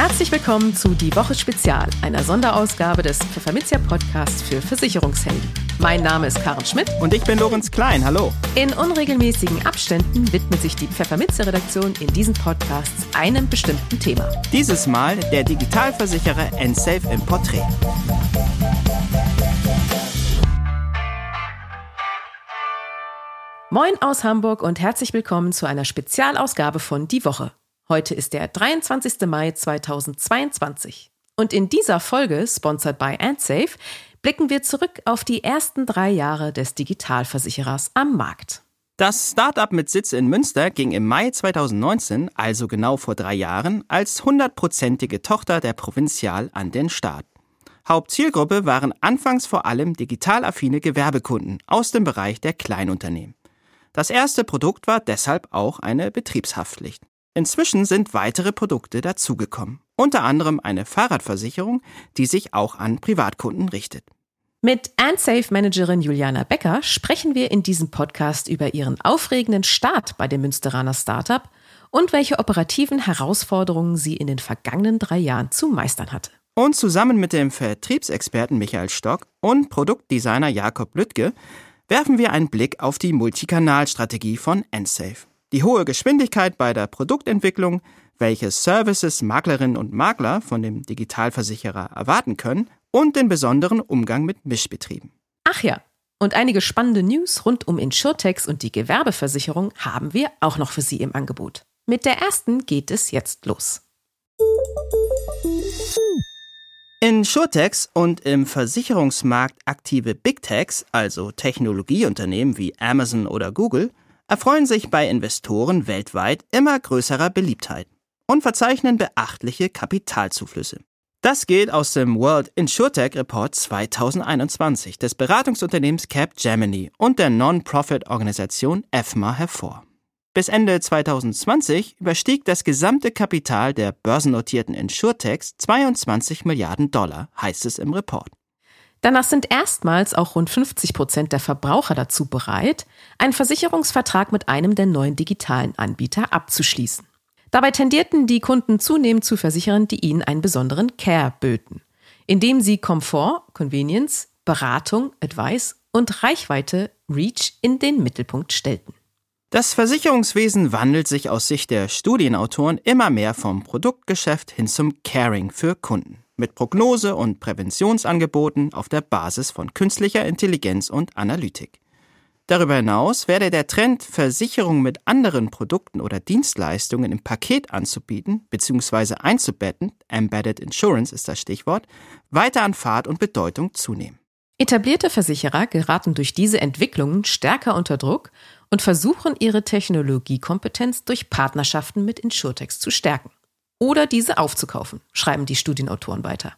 Herzlich willkommen zu Die Woche Spezial, einer Sonderausgabe des Pfefferminzia Podcasts für Versicherungshelden. Mein Name ist Karen Schmidt. Und ich bin Lorenz Klein. Hallo. In unregelmäßigen Abständen widmet sich die Pfefferminzia Redaktion in diesen Podcasts einem bestimmten Thema. Dieses Mal der Digitalversicherer Ensafe im Porträt. Moin aus Hamburg und herzlich willkommen zu einer Spezialausgabe von Die Woche. Heute ist der 23. Mai 2022. Und in dieser Folge, sponsored by AndSafe, blicken wir zurück auf die ersten drei Jahre des Digitalversicherers am Markt. Das Startup mit Sitz in Münster ging im Mai 2019, also genau vor drei Jahren, als hundertprozentige Tochter der Provinzial an den Start. Hauptzielgruppe waren anfangs vor allem digital affine Gewerbekunden aus dem Bereich der Kleinunternehmen. Das erste Produkt war deshalb auch eine Betriebshaftpflicht. Inzwischen sind weitere Produkte dazugekommen, unter anderem eine Fahrradversicherung, die sich auch an Privatkunden richtet. Mit AndSafe-Managerin Juliana Becker sprechen wir in diesem Podcast über ihren aufregenden Start bei dem Münsteraner Startup und welche operativen Herausforderungen sie in den vergangenen drei Jahren zu meistern hatte. Und zusammen mit dem Vertriebsexperten Michael Stock und Produktdesigner Jakob Lüttke werfen wir einen Blick auf die Multikanalstrategie von Ensafe. Die hohe Geschwindigkeit bei der Produktentwicklung, welche Services Maklerinnen und Makler von dem Digitalversicherer erwarten können und den besonderen Umgang mit Mischbetrieben. Ach ja, und einige spannende News rund um Insurtex und die Gewerbeversicherung haben wir auch noch für Sie im Angebot. Mit der ersten geht es jetzt los. In Surtex und im Versicherungsmarkt aktive Big Techs, also Technologieunternehmen wie Amazon oder Google, erfreuen sich bei Investoren weltweit immer größerer Beliebtheit und verzeichnen beachtliche Kapitalzuflüsse. Das geht aus dem World InsurTech Report 2021 des Beratungsunternehmens Capgemini und der Non-Profit-Organisation EFMA hervor. Bis Ende 2020 überstieg das gesamte Kapital der börsennotierten Insurtechs 22 Milliarden Dollar, heißt es im Report. Danach sind erstmals auch rund 50 Prozent der Verbraucher dazu bereit, einen Versicherungsvertrag mit einem der neuen digitalen Anbieter abzuschließen. Dabei tendierten die Kunden zunehmend zu Versicherern, die ihnen einen besonderen Care böten, indem sie Komfort, Convenience, Beratung, Advice und Reichweite, Reach in den Mittelpunkt stellten. Das Versicherungswesen wandelt sich aus Sicht der Studienautoren immer mehr vom Produktgeschäft hin zum Caring für Kunden mit Prognose- und Präventionsangeboten auf der Basis von künstlicher Intelligenz und Analytik. Darüber hinaus werde der Trend, Versicherungen mit anderen Produkten oder Dienstleistungen im Paket anzubieten bzw. einzubetten, Embedded Insurance ist das Stichwort, weiter an Fahrt und Bedeutung zunehmen. Etablierte Versicherer geraten durch diese Entwicklungen stärker unter Druck und versuchen ihre Technologiekompetenz durch Partnerschaften mit Insurtechs zu stärken. Oder diese aufzukaufen, schreiben die Studienautoren weiter.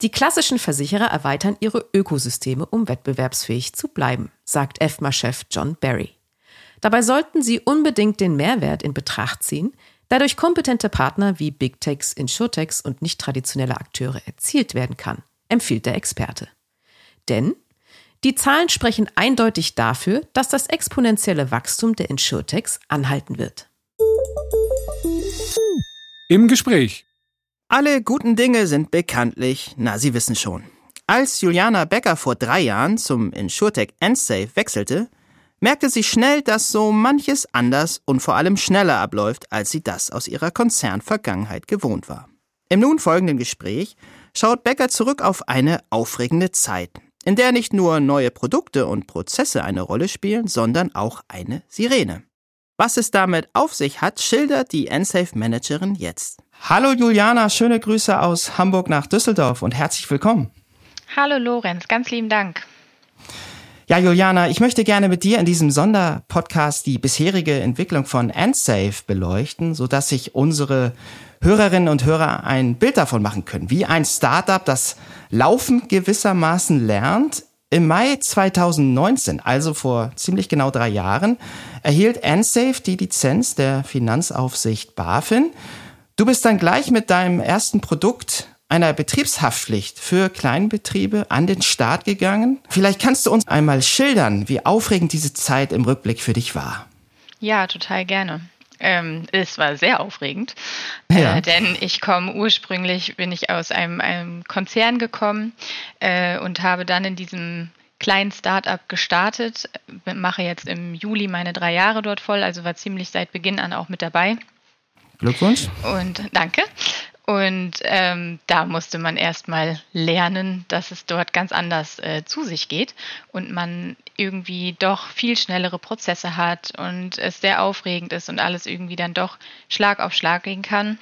Die klassischen Versicherer erweitern ihre Ökosysteme, um wettbewerbsfähig zu bleiben, sagt EFMA-Chef John Barry. Dabei sollten sie unbedingt den Mehrwert in Betracht ziehen, der durch kompetente Partner wie Big Techs, Insurtechs und nicht traditionelle Akteure erzielt werden kann, empfiehlt der Experte. Denn die Zahlen sprechen eindeutig dafür, dass das exponentielle Wachstum der Insurtechs anhalten wird. Im Gespräch. Alle guten Dinge sind bekanntlich, na, Sie wissen schon. Als Juliana Becker vor drei Jahren zum Insurtech Endsafe wechselte, merkte sie schnell, dass so manches anders und vor allem schneller abläuft, als sie das aus ihrer Konzernvergangenheit gewohnt war. Im nun folgenden Gespräch schaut Becker zurück auf eine aufregende Zeit, in der nicht nur neue Produkte und Prozesse eine Rolle spielen, sondern auch eine Sirene. Was es damit auf sich hat, schildert die Ensafe-Managerin jetzt. Hallo Juliana, schöne Grüße aus Hamburg nach Düsseldorf und herzlich willkommen. Hallo Lorenz, ganz lieben Dank. Ja, Juliana, ich möchte gerne mit dir in diesem Sonderpodcast die bisherige Entwicklung von Ensafe beleuchten, sodass sich unsere Hörerinnen und Hörer ein Bild davon machen können, wie ein Startup, das Laufen gewissermaßen lernt. Im Mai 2019, also vor ziemlich genau drei Jahren, erhielt Ensafe die Lizenz der Finanzaufsicht BaFin. Du bist dann gleich mit deinem ersten Produkt einer Betriebshaftpflicht für Kleinbetriebe an den Start gegangen. Vielleicht kannst du uns einmal schildern, wie aufregend diese Zeit im Rückblick für dich war. Ja, total gerne. Ähm, es war sehr aufregend, ja. äh, denn ich komme ursprünglich, bin ich aus einem, einem Konzern gekommen äh, und habe dann in diesem kleinen Start-up gestartet, mache jetzt im Juli meine drei Jahre dort voll, also war ziemlich seit Beginn an auch mit dabei. Glückwunsch. Und danke. Und ähm, da musste man erstmal lernen, dass es dort ganz anders äh, zu sich geht und man irgendwie doch viel schnellere Prozesse hat und es sehr aufregend ist und alles irgendwie dann doch Schlag auf Schlag gehen kann.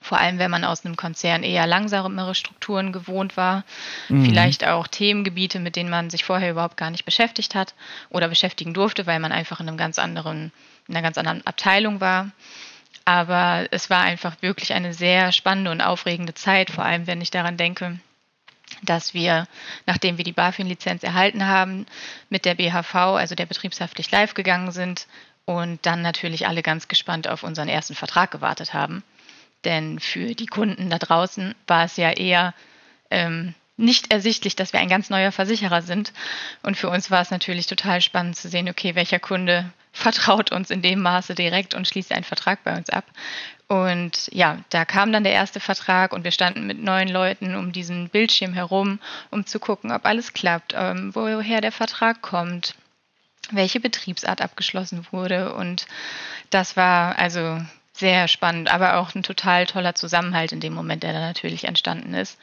Vor allem, wenn man aus einem Konzern eher langsamere Strukturen gewohnt war, mhm. vielleicht auch Themengebiete, mit denen man sich vorher überhaupt gar nicht beschäftigt hat oder beschäftigen durfte, weil man einfach in einem ganz anderen, in einer ganz anderen Abteilung war. Aber es war einfach wirklich eine sehr spannende und aufregende Zeit, vor allem wenn ich daran denke, dass wir, nachdem wir die BaFin-Lizenz erhalten haben, mit der BHV, also der betriebshaftlich live gegangen sind und dann natürlich alle ganz gespannt auf unseren ersten Vertrag gewartet haben. Denn für die Kunden da draußen war es ja eher ähm, nicht ersichtlich, dass wir ein ganz neuer Versicherer sind. Und für uns war es natürlich total spannend zu sehen, okay, welcher Kunde vertraut uns in dem Maße direkt und schließt einen Vertrag bei uns ab. Und ja, da kam dann der erste Vertrag und wir standen mit neun Leuten um diesen Bildschirm herum, um zu gucken, ob alles klappt, ähm, woher der Vertrag kommt, welche Betriebsart abgeschlossen wurde. Und das war also sehr spannend, aber auch ein total toller Zusammenhalt in dem Moment, der da natürlich entstanden ist.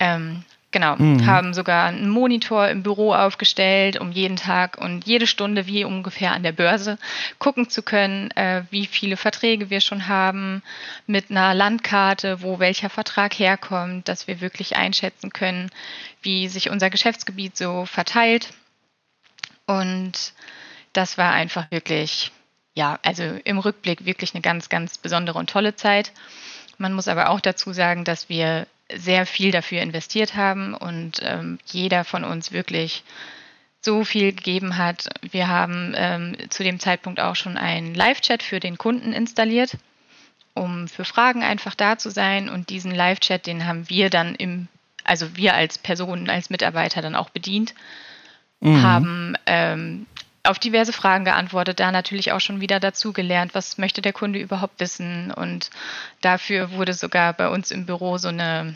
Ähm, genau, mhm. haben sogar einen Monitor im Büro aufgestellt, um jeden Tag und jede Stunde wie ungefähr an der Börse gucken zu können, äh, wie viele Verträge wir schon haben, mit einer Landkarte, wo welcher Vertrag herkommt, dass wir wirklich einschätzen können, wie sich unser Geschäftsgebiet so verteilt. Und das war einfach wirklich, ja, also im Rückblick wirklich eine ganz, ganz besondere und tolle Zeit. Man muss aber auch dazu sagen, dass wir sehr viel dafür investiert haben und ähm, jeder von uns wirklich so viel gegeben hat. Wir haben ähm, zu dem Zeitpunkt auch schon einen Live-Chat für den Kunden installiert, um für Fragen einfach da zu sein. Und diesen Live-Chat, den haben wir dann im, also wir als Personen, als Mitarbeiter dann auch bedient, mhm. haben ähm, auf diverse Fragen geantwortet, da natürlich auch schon wieder dazu gelernt, was möchte der Kunde überhaupt wissen. Und dafür wurde sogar bei uns im Büro so eine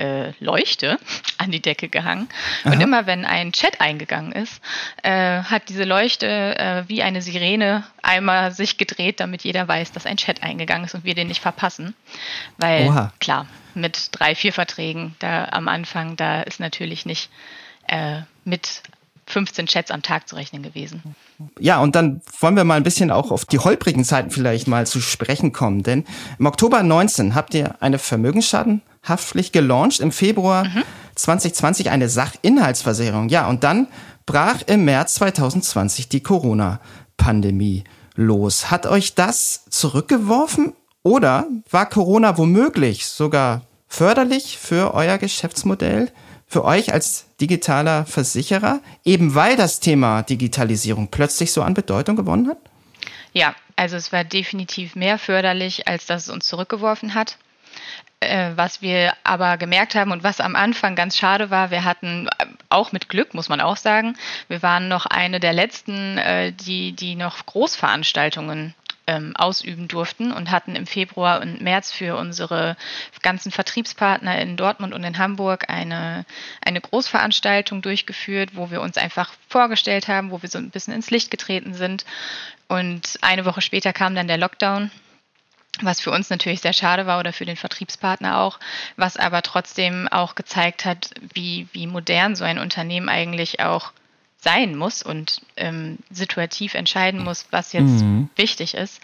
äh, Leuchte an die Decke gehangen. Aha. Und immer wenn ein Chat eingegangen ist, äh, hat diese Leuchte äh, wie eine Sirene einmal sich gedreht, damit jeder weiß, dass ein Chat eingegangen ist und wir den nicht verpassen. Weil Oha. klar, mit drei, vier Verträgen da am Anfang, da ist natürlich nicht äh, mit 15 Chats am Tag zu rechnen gewesen. Ja, und dann wollen wir mal ein bisschen auch auf die holprigen Zeiten vielleicht mal zu sprechen kommen. Denn im Oktober 19 habt ihr eine Vermögensschadenhaftpflicht gelauncht, im Februar mhm. 2020 eine Sachinhaltsversicherung. Ja, und dann brach im März 2020 die Corona-Pandemie los. Hat euch das zurückgeworfen oder war Corona womöglich sogar förderlich für euer Geschäftsmodell? Für euch als digitaler Versicherer, eben weil das Thema Digitalisierung plötzlich so an Bedeutung gewonnen hat? Ja, also es war definitiv mehr förderlich, als dass es uns zurückgeworfen hat. Äh, was wir aber gemerkt haben und was am Anfang ganz schade war, wir hatten äh, auch mit Glück, muss man auch sagen, wir waren noch eine der letzten, äh, die, die noch Großveranstaltungen ähm, ausüben durften und hatten im Februar und März für unsere ganzen Vertriebspartner in Dortmund und in Hamburg eine, eine Großveranstaltung durchgeführt, wo wir uns einfach vorgestellt haben, wo wir so ein bisschen ins Licht getreten sind. Und eine Woche später kam dann der Lockdown was für uns natürlich sehr schade war oder für den Vertriebspartner auch, was aber trotzdem auch gezeigt hat, wie, wie modern so ein Unternehmen eigentlich auch sein muss und ähm, situativ entscheiden muss, was jetzt mhm. wichtig ist.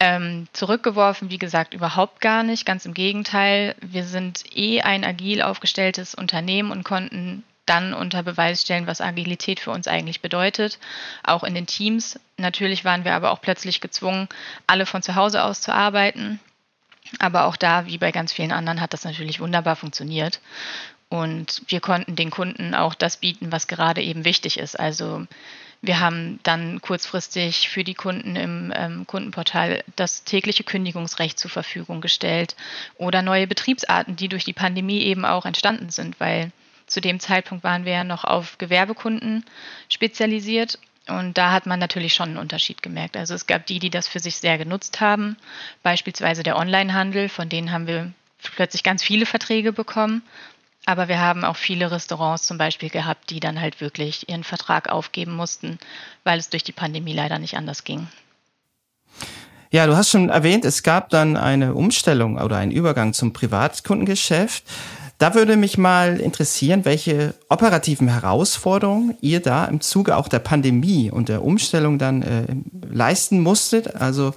Ähm, zurückgeworfen, wie gesagt, überhaupt gar nicht. Ganz im Gegenteil, wir sind eh ein agil aufgestelltes Unternehmen und konnten dann unter Beweis stellen, was Agilität für uns eigentlich bedeutet, auch in den Teams. Natürlich waren wir aber auch plötzlich gezwungen, alle von zu Hause aus zu arbeiten. Aber auch da, wie bei ganz vielen anderen, hat das natürlich wunderbar funktioniert. Und wir konnten den Kunden auch das bieten, was gerade eben wichtig ist. Also wir haben dann kurzfristig für die Kunden im ähm, Kundenportal das tägliche Kündigungsrecht zur Verfügung gestellt oder neue Betriebsarten, die durch die Pandemie eben auch entstanden sind, weil zu dem Zeitpunkt waren wir ja noch auf Gewerbekunden spezialisiert Und da hat man natürlich schon einen Unterschied gemerkt. Also es gab die, die das für sich sehr genutzt haben, beispielsweise der Onlinehandel, von denen haben wir plötzlich ganz viele Verträge bekommen. Aber wir haben auch viele Restaurants zum Beispiel gehabt, die dann halt wirklich ihren Vertrag aufgeben mussten, weil es durch die Pandemie leider nicht anders ging. Ja, du hast schon erwähnt, es gab dann eine Umstellung oder einen Übergang zum Privatkundengeschäft. Da würde mich mal interessieren, welche operativen Herausforderungen ihr da im Zuge auch der Pandemie und der Umstellung dann äh, leisten musstet. Also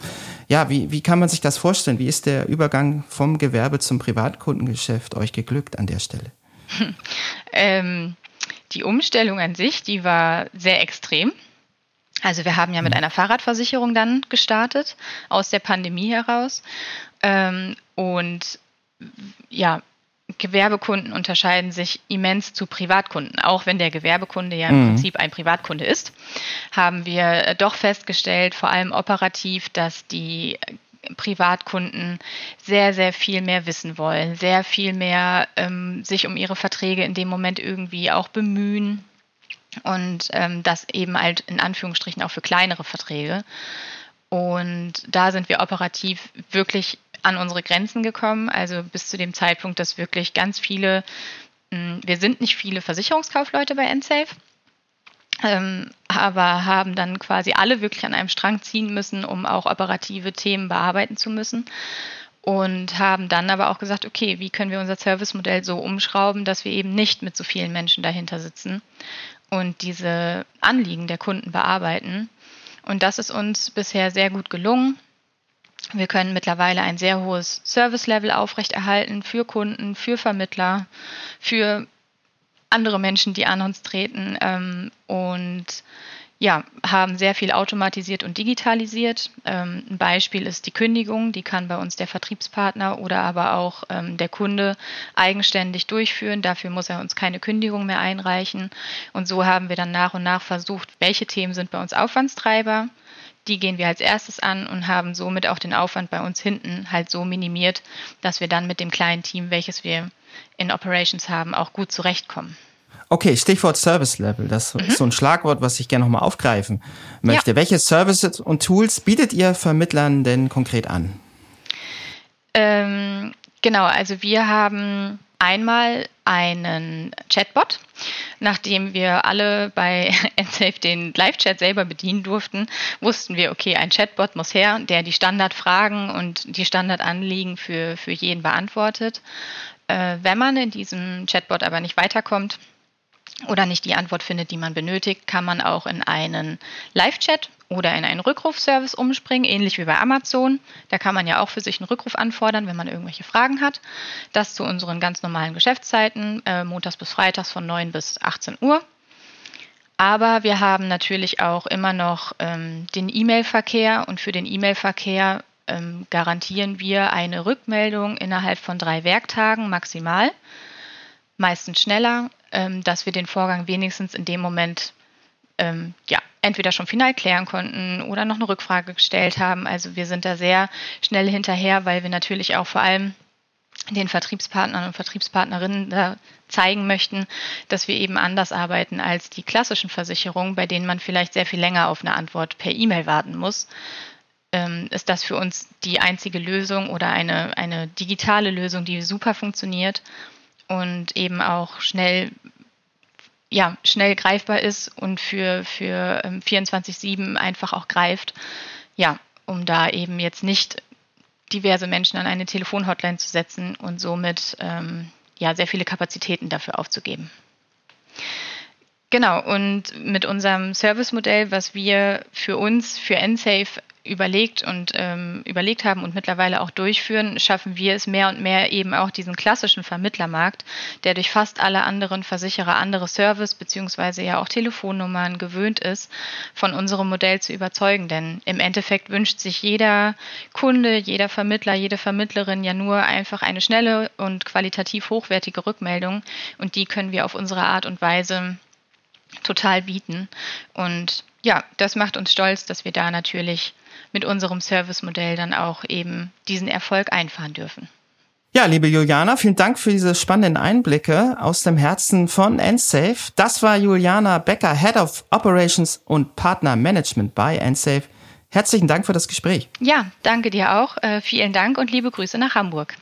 ja, wie, wie kann man sich das vorstellen? Wie ist der Übergang vom Gewerbe zum Privatkundengeschäft euch geglückt an der Stelle? ähm, die Umstellung an sich, die war sehr extrem. Also wir haben ja mit mhm. einer Fahrradversicherung dann gestartet aus der Pandemie heraus. Ähm, und ja, Gewerbekunden unterscheiden sich immens zu Privatkunden. Auch wenn der Gewerbekunde ja im mhm. Prinzip ein Privatkunde ist, haben wir doch festgestellt, vor allem operativ, dass die Privatkunden sehr, sehr viel mehr wissen wollen, sehr viel mehr ähm, sich um ihre Verträge in dem Moment irgendwie auch bemühen und ähm, das eben halt in Anführungsstrichen auch für kleinere Verträge. Und da sind wir operativ wirklich an unsere Grenzen gekommen. Also bis zu dem Zeitpunkt, dass wirklich ganz viele, hm, wir sind nicht viele Versicherungskaufleute bei NSafe, ähm, aber haben dann quasi alle wirklich an einem Strang ziehen müssen, um auch operative Themen bearbeiten zu müssen. Und haben dann aber auch gesagt, okay, wie können wir unser Servicemodell so umschrauben, dass wir eben nicht mit so vielen Menschen dahinter sitzen und diese Anliegen der Kunden bearbeiten. Und das ist uns bisher sehr gut gelungen. Wir können mittlerweile ein sehr hohes Service-Level aufrechterhalten für Kunden, für Vermittler, für andere Menschen, die an uns treten ähm, und ja, haben sehr viel automatisiert und digitalisiert. Ähm, ein Beispiel ist die Kündigung, die kann bei uns der Vertriebspartner oder aber auch ähm, der Kunde eigenständig durchführen. Dafür muss er uns keine Kündigung mehr einreichen. Und so haben wir dann nach und nach versucht, welche Themen sind bei uns Aufwandstreiber, die gehen wir als erstes an und haben somit auch den Aufwand bei uns hinten halt so minimiert, dass wir dann mit dem kleinen Team, welches wir in Operations haben, auch gut zurechtkommen. Okay, Stichwort Service Level. Das mhm. ist so ein Schlagwort, was ich gerne nochmal aufgreifen möchte. Ja. Welche Services und Tools bietet ihr Vermittlern denn konkret an? Ähm, genau, also wir haben einmal einen Chatbot. Nachdem wir alle bei NSafe den Live-Chat selber bedienen durften, wussten wir, okay, ein Chatbot muss her, der die Standardfragen und die Standardanliegen für, für jeden beantwortet. Äh, wenn man in diesem Chatbot aber nicht weiterkommt, oder nicht die Antwort findet, die man benötigt, kann man auch in einen Live-Chat oder in einen Rückrufservice umspringen, ähnlich wie bei Amazon. Da kann man ja auch für sich einen Rückruf anfordern, wenn man irgendwelche Fragen hat. Das zu unseren ganz normalen Geschäftszeiten, äh, montags bis freitags von 9 bis 18 Uhr. Aber wir haben natürlich auch immer noch ähm, den E-Mail-Verkehr und für den E-Mail-Verkehr ähm, garantieren wir eine Rückmeldung innerhalb von drei Werktagen maximal, meistens schneller, ähm, dass wir den Vorgang wenigstens in dem Moment ähm, ja, entweder schon final klären konnten oder noch eine Rückfrage gestellt haben. Also wir sind da sehr schnell hinterher, weil wir natürlich auch vor allem den Vertriebspartnern und Vertriebspartnerinnen zeigen möchten, dass wir eben anders arbeiten als die klassischen Versicherungen, bei denen man vielleicht sehr viel länger auf eine Antwort per E-Mail warten muss. Ähm, ist das für uns die einzige Lösung oder eine, eine digitale Lösung, die super funktioniert und eben auch schnell ja, schnell greifbar ist und für, für 24-7 ähm, einfach auch greift. Ja, um da eben jetzt nicht diverse Menschen an eine Telefonhotline zu setzen und somit ähm, ja, sehr viele Kapazitäten dafür aufzugeben. Genau, und mit unserem Servicemodell, was wir für uns, für NSafe überlegt und ähm, überlegt haben und mittlerweile auch durchführen, schaffen wir es mehr und mehr eben auch diesen klassischen Vermittlermarkt, der durch fast alle anderen Versicherer andere Service beziehungsweise ja auch Telefonnummern gewöhnt ist, von unserem Modell zu überzeugen. Denn im Endeffekt wünscht sich jeder Kunde, jeder Vermittler, jede Vermittlerin ja nur einfach eine schnelle und qualitativ hochwertige Rückmeldung und die können wir auf unsere Art und Weise total bieten. Und ja, das macht uns stolz, dass wir da natürlich mit unserem Servicemodell dann auch eben diesen Erfolg einfahren dürfen. Ja, liebe Juliana, vielen Dank für diese spannenden Einblicke aus dem Herzen von Ensafe. Das war Juliana Becker, Head of Operations und Partner Management bei Ensafe. Herzlichen Dank für das Gespräch. Ja, danke dir auch. Äh, vielen Dank und liebe Grüße nach Hamburg.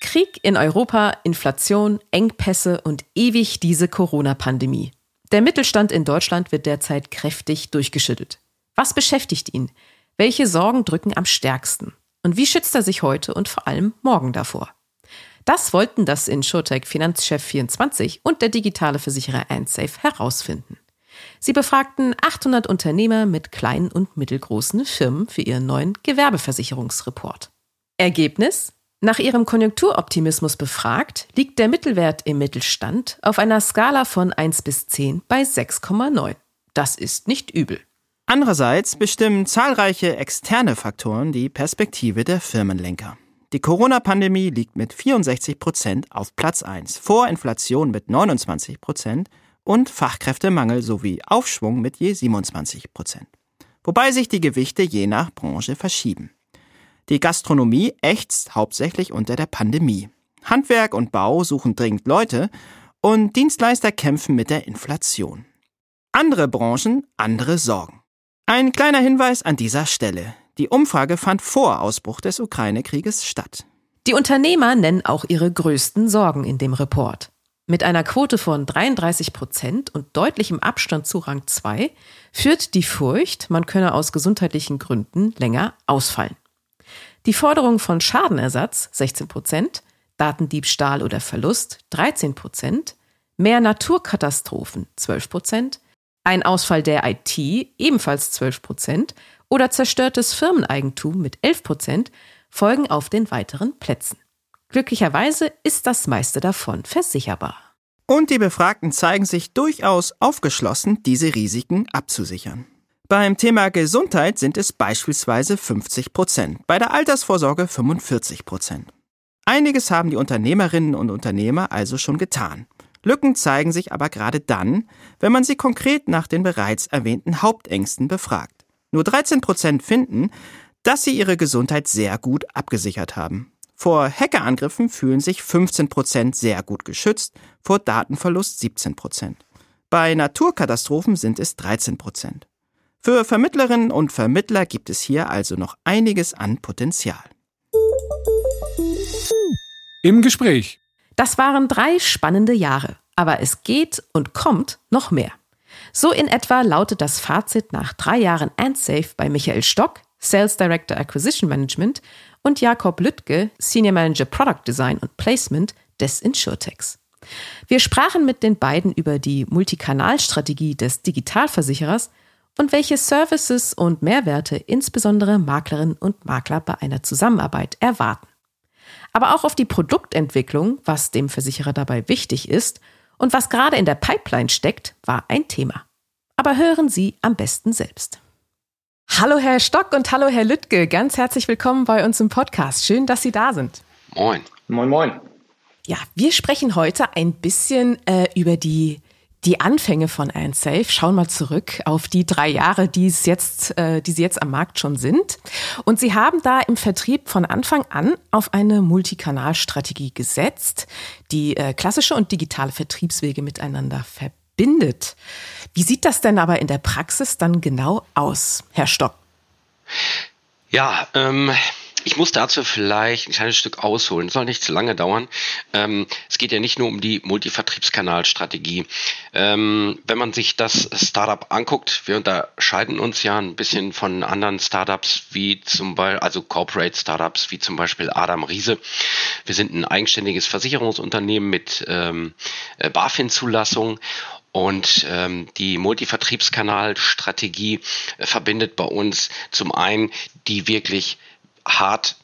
Krieg in Europa, Inflation, Engpässe und ewig diese Corona-Pandemie. Der Mittelstand in Deutschland wird derzeit kräftig durchgeschüttelt. Was beschäftigt ihn? Welche Sorgen drücken am stärksten? Und wie schützt er sich heute und vor allem morgen davor? Das wollten das Insurtech Finanzchef 24 und der digitale Versicherer Ansafe herausfinden. Sie befragten 800 Unternehmer mit kleinen und mittelgroßen Firmen für ihren neuen Gewerbeversicherungsreport. Ergebnis? Nach ihrem Konjunkturoptimismus befragt, liegt der Mittelwert im Mittelstand auf einer Skala von 1 bis 10 bei 6,9. Das ist nicht übel. Andererseits bestimmen zahlreiche externe Faktoren die Perspektive der Firmenlenker. Die Corona-Pandemie liegt mit 64 Prozent auf Platz 1, vor Inflation mit 29 Prozent und Fachkräftemangel sowie Aufschwung mit je 27 Prozent. Wobei sich die Gewichte je nach Branche verschieben. Die Gastronomie ächzt hauptsächlich unter der Pandemie. Handwerk und Bau suchen dringend Leute und Dienstleister kämpfen mit der Inflation. Andere Branchen, andere Sorgen. Ein kleiner Hinweis an dieser Stelle. Die Umfrage fand vor Ausbruch des Ukraine-Krieges statt. Die Unternehmer nennen auch ihre größten Sorgen in dem Report. Mit einer Quote von 33 Prozent und deutlichem Abstand zu Rang 2 führt die Furcht, man könne aus gesundheitlichen Gründen länger ausfallen. Die Forderung von Schadenersatz 16 Prozent, Datendiebstahl oder Verlust 13 Prozent, mehr Naturkatastrophen 12 Prozent, ein Ausfall der IT ebenfalls 12 Prozent oder zerstörtes Firmeneigentum mit 11 Prozent folgen auf den weiteren Plätzen. Glücklicherweise ist das meiste davon versicherbar. Und die Befragten zeigen sich durchaus aufgeschlossen, diese Risiken abzusichern. Beim Thema Gesundheit sind es beispielsweise 50 Prozent, bei der Altersvorsorge 45 Prozent. Einiges haben die Unternehmerinnen und Unternehmer also schon getan. Lücken zeigen sich aber gerade dann, wenn man sie konkret nach den bereits erwähnten Hauptängsten befragt. Nur 13 Prozent finden, dass sie ihre Gesundheit sehr gut abgesichert haben. Vor Hackerangriffen fühlen sich 15 Prozent sehr gut geschützt, vor Datenverlust 17 Prozent. Bei Naturkatastrophen sind es 13 Prozent. Für Vermittlerinnen und Vermittler gibt es hier also noch einiges an Potenzial. Im Gespräch das waren drei spannende Jahre, aber es geht und kommt noch mehr. So in etwa lautet das Fazit nach drei Jahren AndSafe bei Michael Stock, Sales Director Acquisition Management, und Jakob Lüttke, Senior Manager Product Design und Placement des Insurtechs. Wir sprachen mit den beiden über die Multikanalstrategie des Digitalversicherers und welche Services und Mehrwerte insbesondere Maklerinnen und Makler bei einer Zusammenarbeit erwarten aber auch auf die Produktentwicklung, was dem Versicherer dabei wichtig ist und was gerade in der Pipeline steckt, war ein Thema. Aber hören Sie am besten selbst. Hallo Herr Stock und hallo Herr Lüttke, ganz herzlich willkommen bei uns im Podcast. Schön, dass Sie da sind. Moin. Moin, moin. Ja, wir sprechen heute ein bisschen äh, über die die Anfänge von AndSafe, schauen mal zurück auf die drei Jahre, die es jetzt, äh, die sie jetzt am Markt schon sind. Und sie haben da im Vertrieb von Anfang an auf eine Multikanalstrategie gesetzt, die äh, klassische und digitale Vertriebswege miteinander verbindet. Wie sieht das denn aber in der Praxis dann genau aus, Herr Stock? Ja, ähm, ich muss dazu vielleicht ein kleines Stück ausholen, soll nicht zu lange dauern. Ähm, es geht ja nicht nur um die Multivertriebskanalstrategie. Ähm, wenn man sich das Startup anguckt, wir unterscheiden uns ja ein bisschen von anderen Startups wie zum Beispiel, also Corporate Startups wie zum Beispiel Adam Riese. Wir sind ein eigenständiges Versicherungsunternehmen mit ähm, äh, BaFin-Zulassung und ähm, die Multivertriebskanalstrategie äh, verbindet bei uns zum einen die wirklich hart